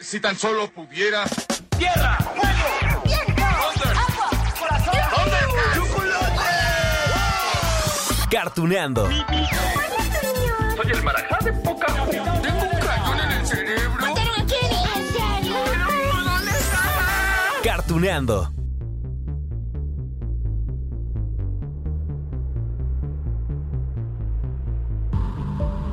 Si tan solo pudiera. ¡Tierra! ¡Fuego! ¡Viento! ¡Agua! ¡Corazón! ¡Chocolate! Cartuneando. Soy el marajá de poca Tengo un cañón en el cerebro. ¿Mataron a Kenny? ¿En serio? ¿Dónde está? Cartuneando.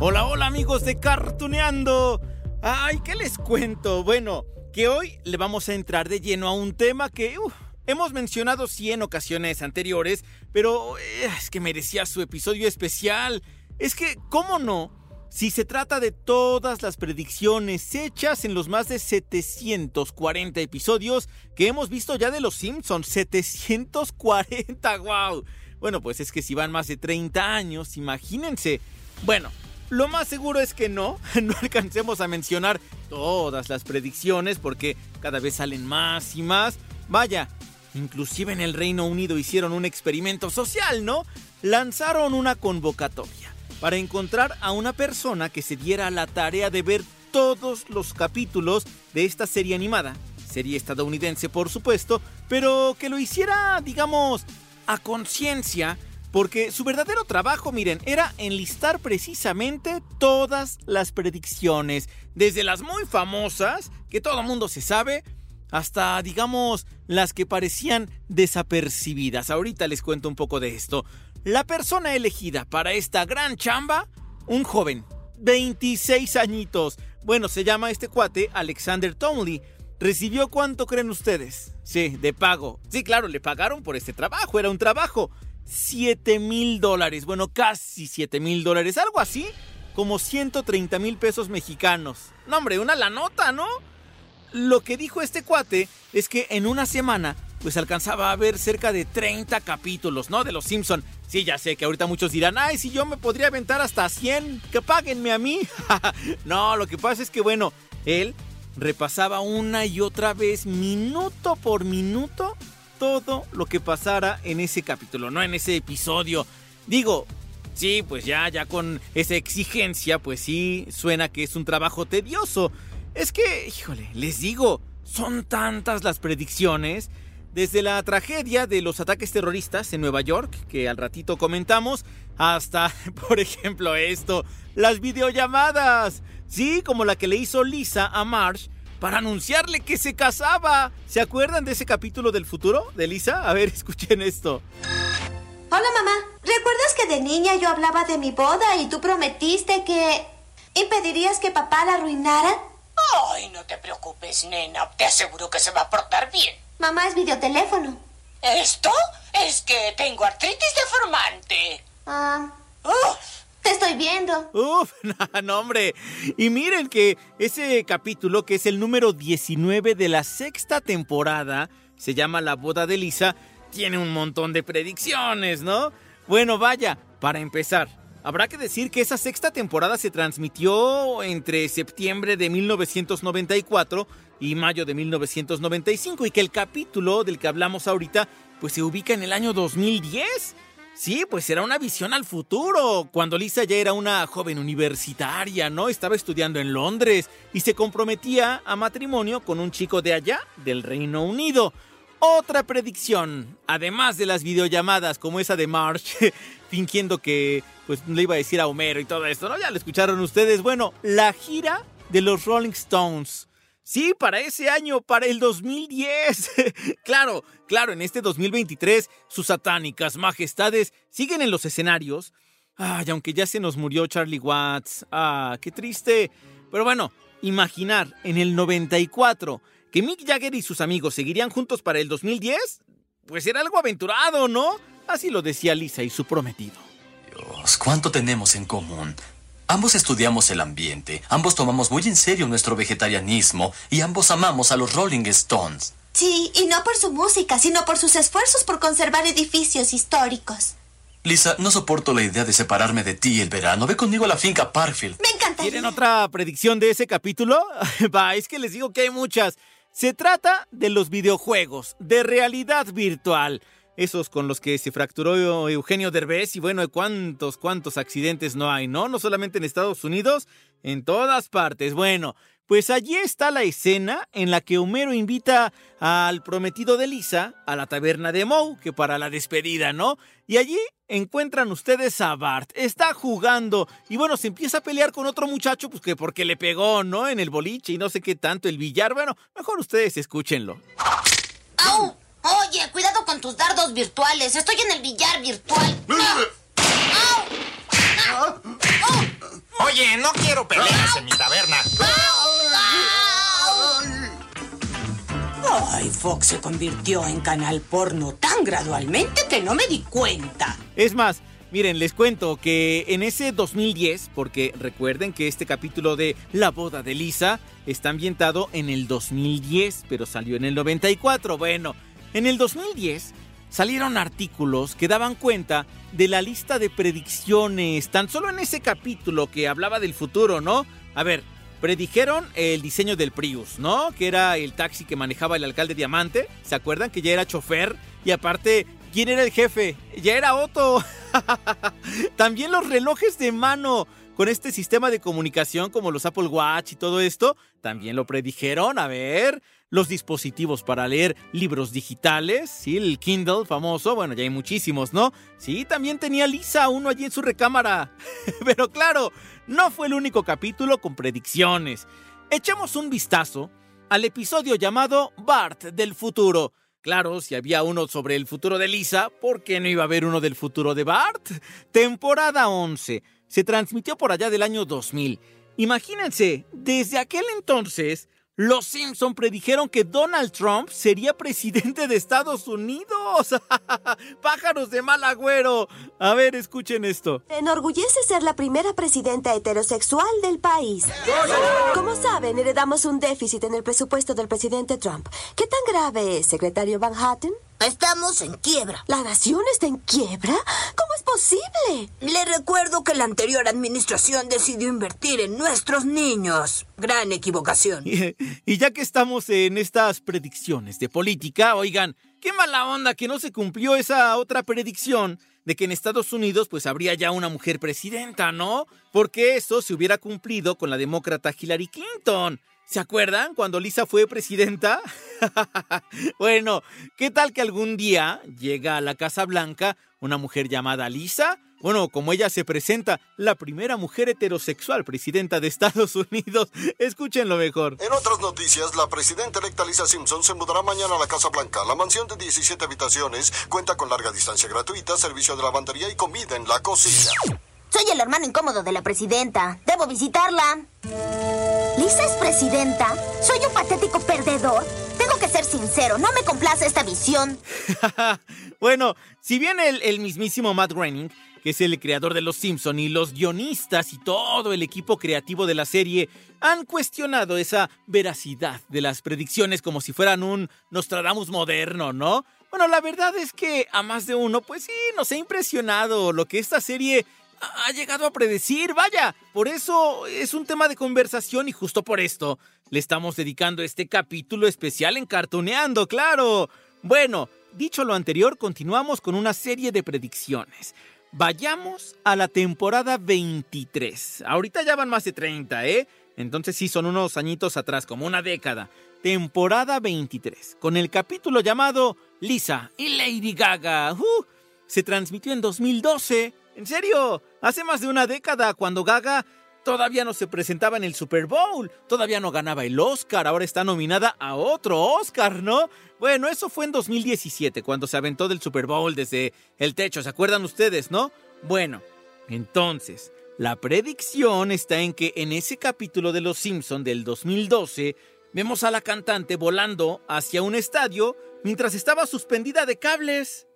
Hola, hola amigos de Cartuneando. Ay, ¿qué les cuento? Bueno, que hoy le vamos a entrar de lleno a un tema que hemos mencionado sí ocasiones anteriores, pero eh, es que merecía su episodio especial. Es que, ¿cómo no? Si se trata de todas las predicciones hechas en los más de 740 episodios que hemos visto ya de los Simpsons, 740, wow. Bueno, pues es que si van más de 30 años, imagínense. Bueno, lo más seguro es que no, no alcancemos a mencionar todas las predicciones porque cada vez salen más y más. Vaya, inclusive en el Reino Unido hicieron un experimento social, ¿no? Lanzaron una convocatoria para encontrar a una persona que se diera la tarea de ver todos los capítulos de esta serie animada. Serie estadounidense, por supuesto, pero que lo hiciera, digamos, a conciencia porque su verdadero trabajo, miren, era enlistar precisamente todas las predicciones, desde las muy famosas, que todo el mundo se sabe, hasta, digamos, las que parecían desapercibidas. Ahorita les cuento un poco de esto. La persona elegida para esta gran chamba, un joven, 26 añitos. Bueno, se llama este cuate Alexander Townley. ¿Recibió cuánto creen ustedes? Sí, de pago. Sí, claro, le pagaron por este trabajo, era un trabajo. 7 mil dólares, bueno, casi 7 mil dólares, algo así, como 130 mil pesos mexicanos. No, hombre, una la nota, ¿no? Lo que dijo este cuate es que en una semana, pues alcanzaba a ver cerca de 30 capítulos, ¿no? De Los Simpson. Sí, ya sé que ahorita muchos dirán, ay, si yo me podría aventar hasta 100, que páguenme a mí. no, lo que pasa es que, bueno, él repasaba una y otra vez, minuto por minuto, todo lo que pasara en ese capítulo, no en ese episodio. Digo, sí, pues ya, ya con esa exigencia, pues sí, suena que es un trabajo tedioso. Es que, híjole, les digo, son tantas las predicciones. Desde la tragedia de los ataques terroristas en Nueva York, que al ratito comentamos, hasta, por ejemplo, esto, las videollamadas. Sí, como la que le hizo Lisa a Marsh para anunciarle que se casaba. ¿Se acuerdan de ese capítulo del futuro de Lisa? A ver, escuchen esto. Hola mamá, ¿recuerdas que de niña yo hablaba de mi boda y tú prometiste que impedirías que papá la arruinara? Ay, no te preocupes, nena. Te aseguro que se va a portar bien. Mamá es videoteléfono. ¿Esto? Es que tengo artritis deformante. Ah, Uf, te estoy viendo. Uf, no, hombre. Y miren que ese capítulo, que es el número 19 de la sexta temporada, se llama La boda de Lisa, tiene un montón de predicciones, ¿no? Bueno, vaya, para empezar, habrá que decir que esa sexta temporada se transmitió entre septiembre de 1994 y mayo de 1995 y que el capítulo del que hablamos ahorita pues se ubica en el año 2010. Sí, pues era una visión al futuro, cuando Lisa ya era una joven universitaria, ¿no? Estaba estudiando en Londres y se comprometía a matrimonio con un chico de allá, del Reino Unido. Otra predicción, además de las videollamadas como esa de March, fingiendo que pues le iba a decir a Homero y todo esto, ¿no? Ya lo escucharon ustedes. Bueno, la gira de los Rolling Stones. Sí, para ese año, para el 2010. claro, claro, en este 2023 sus satánicas majestades siguen en los escenarios. Ay, aunque ya se nos murió Charlie Watts. Ah, qué triste. Pero bueno, imaginar en el 94 que Mick Jagger y sus amigos seguirían juntos para el 2010, pues era algo aventurado, ¿no? Así lo decía Lisa y su prometido. Dios, ¿cuánto tenemos en común? Ambos estudiamos el ambiente, ambos tomamos muy en serio nuestro vegetarianismo y ambos amamos a los Rolling Stones. Sí, y no por su música, sino por sus esfuerzos por conservar edificios históricos. Lisa, no soporto la idea de separarme de ti el verano. Ve conmigo a la finca Parkfield. Me encantaría. ¿Quieren otra predicción de ese capítulo? Va, es que les digo que hay muchas. Se trata de los videojuegos, de realidad virtual. Esos con los que se fracturó Eugenio Derbez y bueno, cuántos, cuántos accidentes no hay, ¿no? No solamente en Estados Unidos, en todas partes. Bueno, Pues allí está la escena en la que Homero invita al prometido de Lisa a la taberna de Moe, que para la despedida, ¿no? Y allí encuentran ustedes a Bart. Está jugando y bueno, se empieza a pelear con otro muchacho, pues que porque le pegó, ¿no? En el boliche y no sé qué tanto, el billar. Bueno, mejor ustedes escúchenlo. ¡Au! Oye, cuidado con tus dardos virtuales. Estoy en el billar virtual. Oye, no quiero peleas en mi taberna. Ay, Fox se convirtió en canal porno tan gradualmente que no me di cuenta. Es más, miren, les cuento que en ese 2010, porque recuerden que este capítulo de La boda de Lisa está ambientado en el 2010, pero salió en el 94. Bueno, en el 2010 salieron artículos que daban cuenta de la lista de predicciones, tan solo en ese capítulo que hablaba del futuro, ¿no? A ver, predijeron el diseño del Prius, ¿no? Que era el taxi que manejaba el alcalde Diamante. ¿Se acuerdan que ya era chofer? Y aparte, ¿quién era el jefe? Ya era Otto. También los relojes de mano con este sistema de comunicación como los Apple Watch y todo esto, también lo predijeron. A ver, los dispositivos para leer libros digitales, sí, el Kindle famoso, bueno, ya hay muchísimos, ¿no? Sí, también tenía Lisa uno allí en su recámara. Pero claro, no fue el único capítulo con predicciones. Echemos un vistazo al episodio llamado Bart del futuro. Claro, si había uno sobre el futuro de Lisa, ¿por qué no iba a haber uno del futuro de Bart? Temporada 11. Se transmitió por allá del año 2000. Imagínense, desde aquel entonces, los Simpson predijeron que Donald Trump sería presidente de Estados Unidos. Pájaros de mal agüero. A ver, escuchen esto. Enorgullece ser la primera presidenta heterosexual del país. Como saben, heredamos un déficit en el presupuesto del presidente Trump. ¿Qué tan grave es, secretario Van Hatten? Estamos en quiebra. ¿La nación está en quiebra? ¿Cómo es posible? Le recuerdo que la anterior administración decidió invertir en nuestros niños. Gran equivocación. Y, y ya que estamos en estas predicciones de política, oigan, qué mala onda que no se cumplió esa otra predicción de que en Estados Unidos pues habría ya una mujer presidenta, ¿no? Porque eso se hubiera cumplido con la demócrata Hillary Clinton. ¿Se acuerdan cuando Lisa fue presidenta? bueno, ¿qué tal que algún día llega a la Casa Blanca una mujer llamada Lisa? Bueno, como ella se presenta, la primera mujer heterosexual presidenta de Estados Unidos. Escúchenlo mejor. En otras noticias, la presidenta electa Lisa Simpson se mudará mañana a la Casa Blanca. La mansión de 17 habitaciones cuenta con larga distancia gratuita, servicio de lavandería y comida en la cocina. Soy el hermano incómodo de la presidenta. Debo visitarla. ¿Lisa es presidenta? ¿Soy un patético perdedor? Tengo que ser sincero, no me complace esta visión. bueno, si bien el, el mismísimo Matt Groening, que es el creador de Los Simpson y los guionistas y todo el equipo creativo de la serie han cuestionado esa veracidad de las predicciones como si fueran un Nostradamus moderno, ¿no? Bueno, la verdad es que a más de uno, pues sí, nos ha impresionado lo que esta serie ha llegado a predecir, vaya. Por eso es un tema de conversación y justo por esto le estamos dedicando este capítulo especial en Cartoneando, claro. Bueno, dicho lo anterior, continuamos con una serie de predicciones. Vayamos a la temporada 23. Ahorita ya van más de 30, ¿eh? Entonces sí, son unos añitos atrás, como una década. Temporada 23, con el capítulo llamado Lisa y Lady Gaga. Uh, se transmitió en 2012. ¿En serio? Hace más de una década, cuando Gaga todavía no se presentaba en el Super Bowl, todavía no ganaba el Oscar, ahora está nominada a otro Oscar, ¿no? Bueno, eso fue en 2017, cuando se aventó del Super Bowl desde el techo, ¿se acuerdan ustedes, no? Bueno, entonces, la predicción está en que en ese capítulo de Los Simpson del 2012, vemos a la cantante volando hacia un estadio mientras estaba suspendida de cables.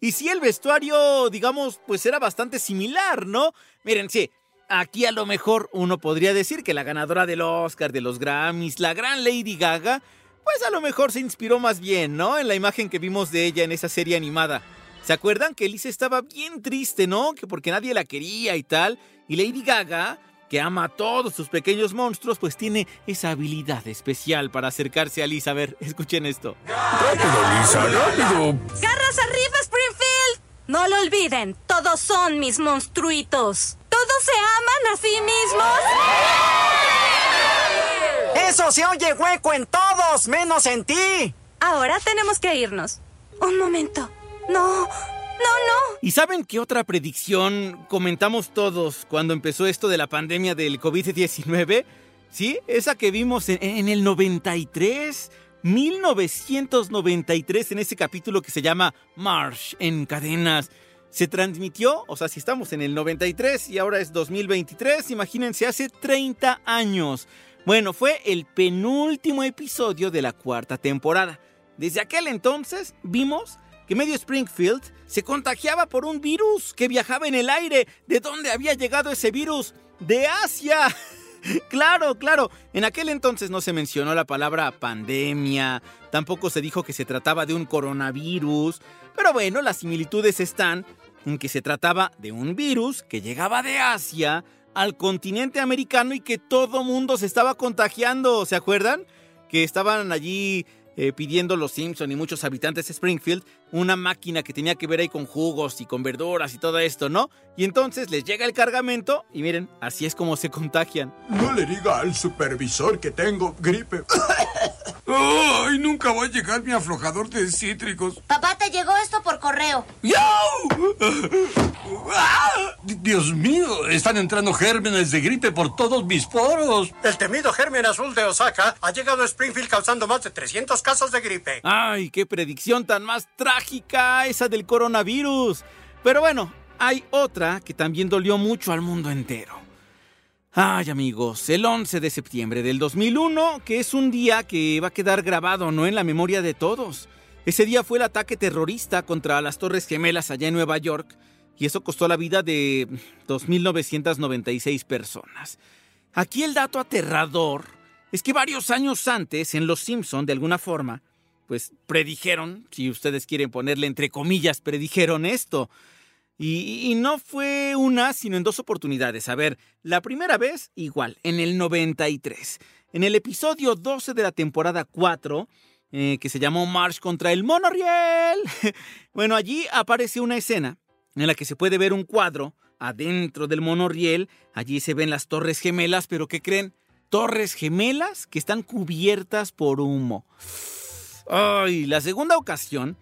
Y si el vestuario, digamos, pues era bastante similar, ¿no? Miren, sí, aquí a lo mejor uno podría decir que la ganadora del Oscar, de los Grammys, la gran Lady Gaga, pues a lo mejor se inspiró más bien, ¿no? En la imagen que vimos de ella en esa serie animada. ¿Se acuerdan que Lisa estaba bien triste, ¿no? Que porque nadie la quería y tal. Y Lady Gaga, que ama a todos sus pequeños monstruos, pues tiene esa habilidad especial para acercarse a Lisa. A ver, escuchen esto. ¡Rápido, Lisa, rápido! ¡Garras arriba, Springfield! No lo olviden, todos son mis monstruitos. ¿Todos se aman a sí mismos? Eso se oye hueco en todos, menos en ti. Ahora tenemos que irnos. Un momento. No, no. ¿Y saben qué otra predicción comentamos todos cuando empezó esto de la pandemia del COVID-19? ¿Sí? Esa que vimos en, en el 93. 1993 en ese capítulo que se llama Marsh en cadenas. Se transmitió, o sea, si estamos en el 93 y ahora es 2023, imagínense, hace 30 años. Bueno, fue el penúltimo episodio de la cuarta temporada. Desde aquel entonces vimos que medio Springfield se contagiaba por un virus que viajaba en el aire. ¿De dónde había llegado ese virus? De Asia. Claro, claro. En aquel entonces no se mencionó la palabra pandemia, tampoco se dijo que se trataba de un coronavirus, pero bueno, las similitudes están en que se trataba de un virus que llegaba de Asia al continente americano y que todo mundo se estaba contagiando, ¿se acuerdan? Que estaban allí eh, pidiendo los Simpson y muchos habitantes de Springfield una máquina que tenía que ver ahí con jugos y con verduras y todo esto, ¿no? Y entonces les llega el cargamento y miren, así es como se contagian. No le diga al supervisor que tengo gripe. ¡Ay! Nunca va a llegar mi aflojador de cítricos. Papá, te llegó esto por correo. Dios mío, están entrando gérmenes de gripe por todos mis poros. El temido germen azul de Osaka ha llegado a Springfield causando más de 300 casos de gripe. ¡Ay, qué predicción tan más trágica esa del coronavirus! Pero bueno, hay otra que también dolió mucho al mundo entero. Ay amigos, el 11 de septiembre del 2001, que es un día que va a quedar grabado, ¿no? En la memoria de todos. Ese día fue el ataque terrorista contra las Torres Gemelas allá en Nueva York, y eso costó la vida de 2.996 personas. Aquí el dato aterrador es que varios años antes, en Los Simpson, de alguna forma, pues predijeron, si ustedes quieren ponerle entre comillas, predijeron esto. Y, no fue una, sino en dos oportunidades. A ver, la primera vez, igual, en el 93. En el episodio 12 de la temporada 4, eh, que se llamó March contra el Monorriel. bueno, allí aparece una escena en la que se puede ver un cuadro adentro del monorriel. Allí se ven las torres gemelas, pero ¿qué creen? Torres gemelas que están cubiertas por humo. Ay, la segunda ocasión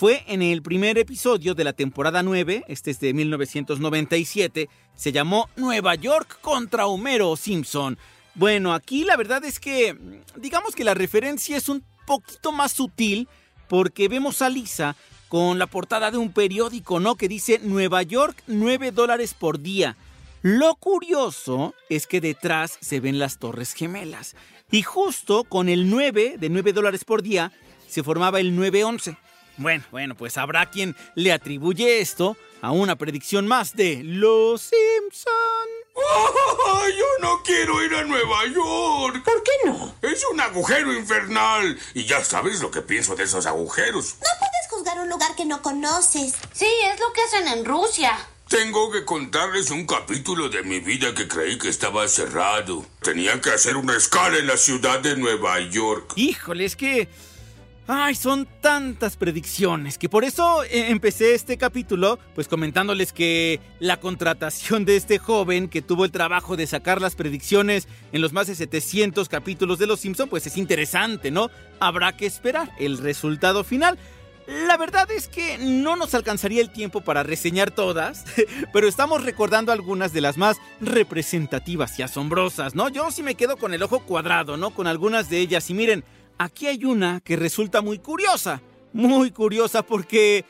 fue en el primer episodio de la temporada 9, este es de 1997, se llamó Nueva York contra Homero Simpson. Bueno, aquí la verdad es que, digamos que la referencia es un poquito más sutil porque vemos a Lisa con la portada de un periódico, ¿no? Que dice Nueva York 9 dólares por día. Lo curioso es que detrás se ven las Torres Gemelas. Y justo con el 9 de 9 dólares por día se formaba el 911. Bueno, bueno, pues habrá quien le atribuye esto a una predicción más de Los Simpson. ¡Oh, yo no quiero ir a Nueva York. ¿Por qué no? Es un agujero infernal. Y ya sabes lo que pienso de esos agujeros. No puedes juzgar un lugar que no conoces. Sí, es lo que hacen en Rusia. Tengo que contarles un capítulo de mi vida que creí que estaba cerrado. Tenía que hacer una escala en la ciudad de Nueva York. Híjole, es que... Ay, son tantas predicciones que por eso eh, empecé este capítulo pues comentándoles que la contratación de este joven que tuvo el trabajo de sacar las predicciones en los más de 700 capítulos de Los Simpson pues es interesante, ¿no? Habrá que esperar el resultado final. La verdad es que no nos alcanzaría el tiempo para reseñar todas, pero estamos recordando algunas de las más representativas y asombrosas, ¿no? Yo sí me quedo con el ojo cuadrado, ¿no? Con algunas de ellas y miren, aquí hay una que resulta muy curiosa, muy curiosa porque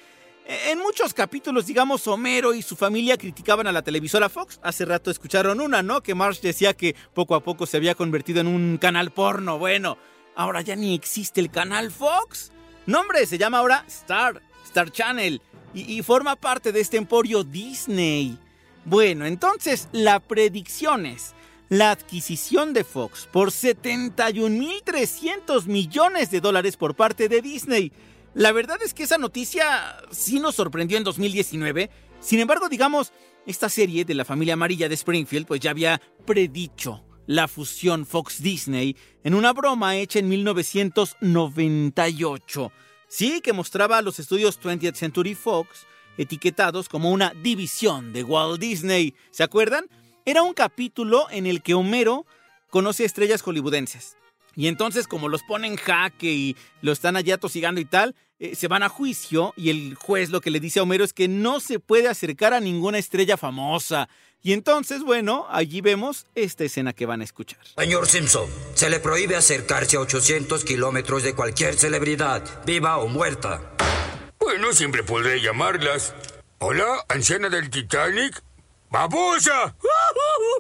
en muchos capítulos, digamos, Homero y su familia criticaban a la televisora Fox. Hace rato escucharon una, ¿no? Que Marsh decía que poco a poco se había convertido en un canal porno. Bueno, ahora ya ni existe el canal Fox. Nombre, se llama ahora Star, Star Channel, y, y forma parte de este emporio Disney. Bueno, entonces la predicción es la adquisición de Fox por 71.300 millones de dólares por parte de Disney. La verdad es que esa noticia sí nos sorprendió en 2019. Sin embargo, digamos, esta serie de la familia amarilla de Springfield pues ya había predicho la fusión Fox-Disney en una broma hecha en 1998. Sí, que mostraba a los estudios 20th Century Fox etiquetados como una división de Walt Disney. ¿Se acuerdan? Era un capítulo en el que Homero conoce a estrellas hollywoodenses. Y entonces, como los ponen jaque y lo están allá tosigando y tal, eh, se van a juicio y el juez lo que le dice a Homero es que no se puede acercar a ninguna estrella famosa. Y entonces, bueno, allí vemos esta escena que van a escuchar. Señor Simpson, se le prohíbe acercarse a 800 kilómetros de cualquier celebridad, viva o muerta. Bueno, siempre podré llamarlas. Hola, anciana del Titanic. ¡Babosa!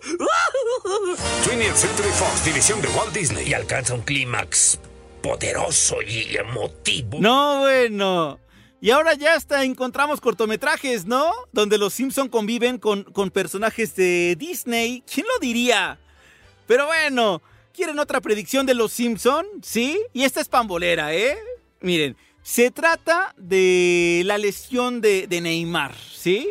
20th Century Fox, división de Walt Disney, y alcanza un clímax poderoso y emotivo. No, bueno. Y ahora ya hasta encontramos cortometrajes, ¿no? Donde los Simpson conviven con, con personajes de Disney. ¿Quién lo diría? Pero bueno, ¿quieren otra predicción de los Simpson? ¿Sí? Y esta es pambolera, ¿eh? Miren, se trata de la lesión de, de Neymar, ¿sí?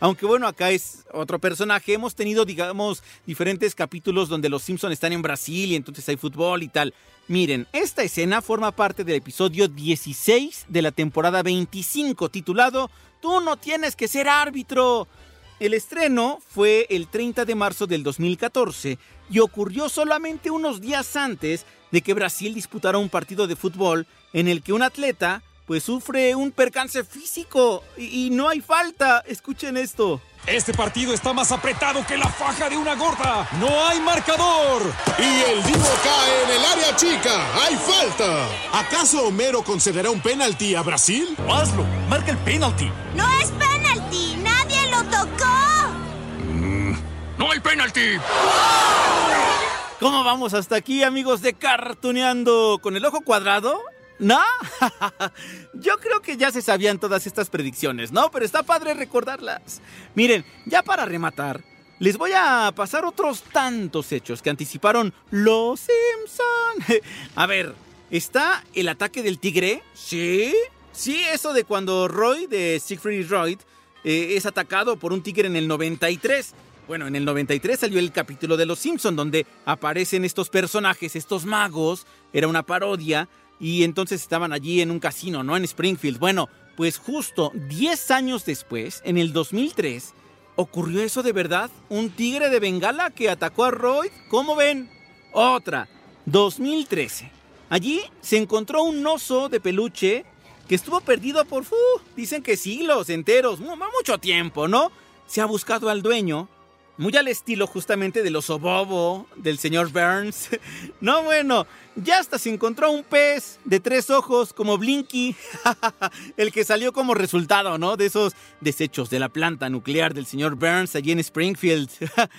Aunque bueno, acá es otro personaje. Hemos tenido, digamos, diferentes capítulos donde los Simpson están en Brasil y entonces hay fútbol y tal. Miren, esta escena forma parte del episodio 16 de la temporada 25 titulado Tú no tienes que ser árbitro. El estreno fue el 30 de marzo del 2014 y ocurrió solamente unos días antes de que Brasil disputara un partido de fútbol en el que un atleta pues sufre un percance físico y, y no hay falta. Escuchen esto. Este partido está más apretado que la faja de una gorda. No hay marcador. Y el Divo cae en el área chica. Hay falta. ¿Acaso Homero concederá un penalti a Brasil? Hazlo. Marca el penalti. No es penalti. Nadie lo tocó. ¡No hay penalti! ¿Cómo vamos hasta aquí, amigos de Cartuneando? ¿Con el ojo cuadrado? ¿No? Yo creo que ya se sabían todas estas predicciones, ¿no? Pero está padre recordarlas. Miren, ya para rematar, les voy a pasar otros tantos hechos que anticiparon los Simpson. A ver, ¿está el ataque del tigre? ¿Sí? Sí, eso de cuando Roy de Siegfried Roy eh, es atacado por un tigre en el 93. Bueno, en el 93 salió el capítulo de Los Simpson donde aparecen estos personajes, estos magos, era una parodia y entonces estaban allí en un casino, ¿no? En Springfield. Bueno, pues justo 10 años después, en el 2003, ocurrió eso de verdad. Un tigre de Bengala que atacó a Roy. ¿Cómo ven? Otra, 2013. Allí se encontró un oso de peluche que estuvo perdido por, dicen que siglos enteros, mucho tiempo, ¿no? Se ha buscado al dueño muy al estilo justamente del oso bobo, del señor Burns. No, bueno, ya hasta se encontró un pez de tres ojos como Blinky, el que salió como resultado, ¿no? De esos desechos de la planta nuclear del señor Burns allí en Springfield.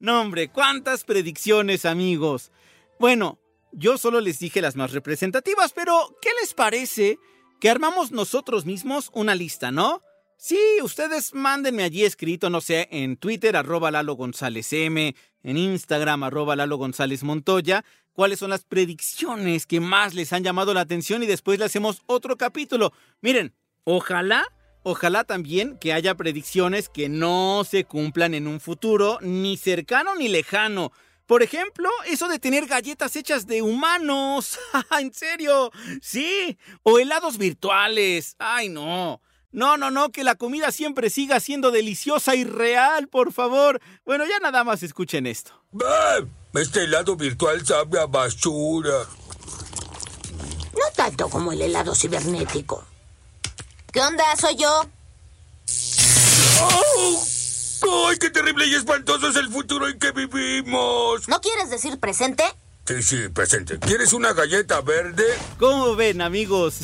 No, hombre, cuántas predicciones, amigos. Bueno, yo solo les dije las más representativas, pero ¿qué les parece que armamos nosotros mismos una lista, ¿no? Sí, ustedes mándenme allí escrito, no sé, en Twitter, arroba Lalo González M, en Instagram, arroba Lalo González Montoya, cuáles son las predicciones que más les han llamado la atención y después le hacemos otro capítulo. Miren, ojalá, ojalá también que haya predicciones que no se cumplan en un futuro, ni cercano ni lejano. Por ejemplo, eso de tener galletas hechas de humanos. ¿En serio? Sí. O helados virtuales. Ay, no. No, no, no, que la comida siempre siga siendo deliciosa y real, por favor. Bueno, ya nada más escuchen esto. Este helado virtual sabe a basura. No tanto como el helado cibernético. ¿Qué onda? Soy yo. ¡Oh! ¡Ay, qué terrible y espantoso es el futuro en que vivimos! ¿No quieres decir presente? Sí, sí, presente. ¿Quieres una galleta verde? ¿Cómo ven, amigos?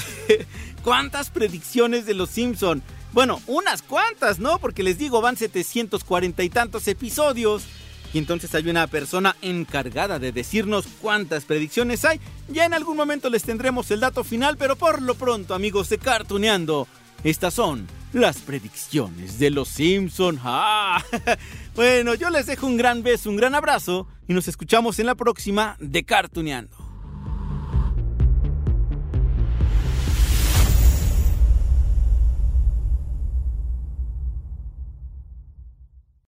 ¿Cuántas predicciones de los Simpson? Bueno, unas cuantas, ¿no? Porque les digo, van 740 y tantos episodios. Y entonces hay una persona encargada de decirnos cuántas predicciones hay. Ya en algún momento les tendremos el dato final, pero por lo pronto, amigos de Cartuneando, estas son las predicciones de los Simpson. ¡Ah! Bueno, yo les dejo un gran beso, un gran abrazo y nos escuchamos en la próxima de Cartuneando.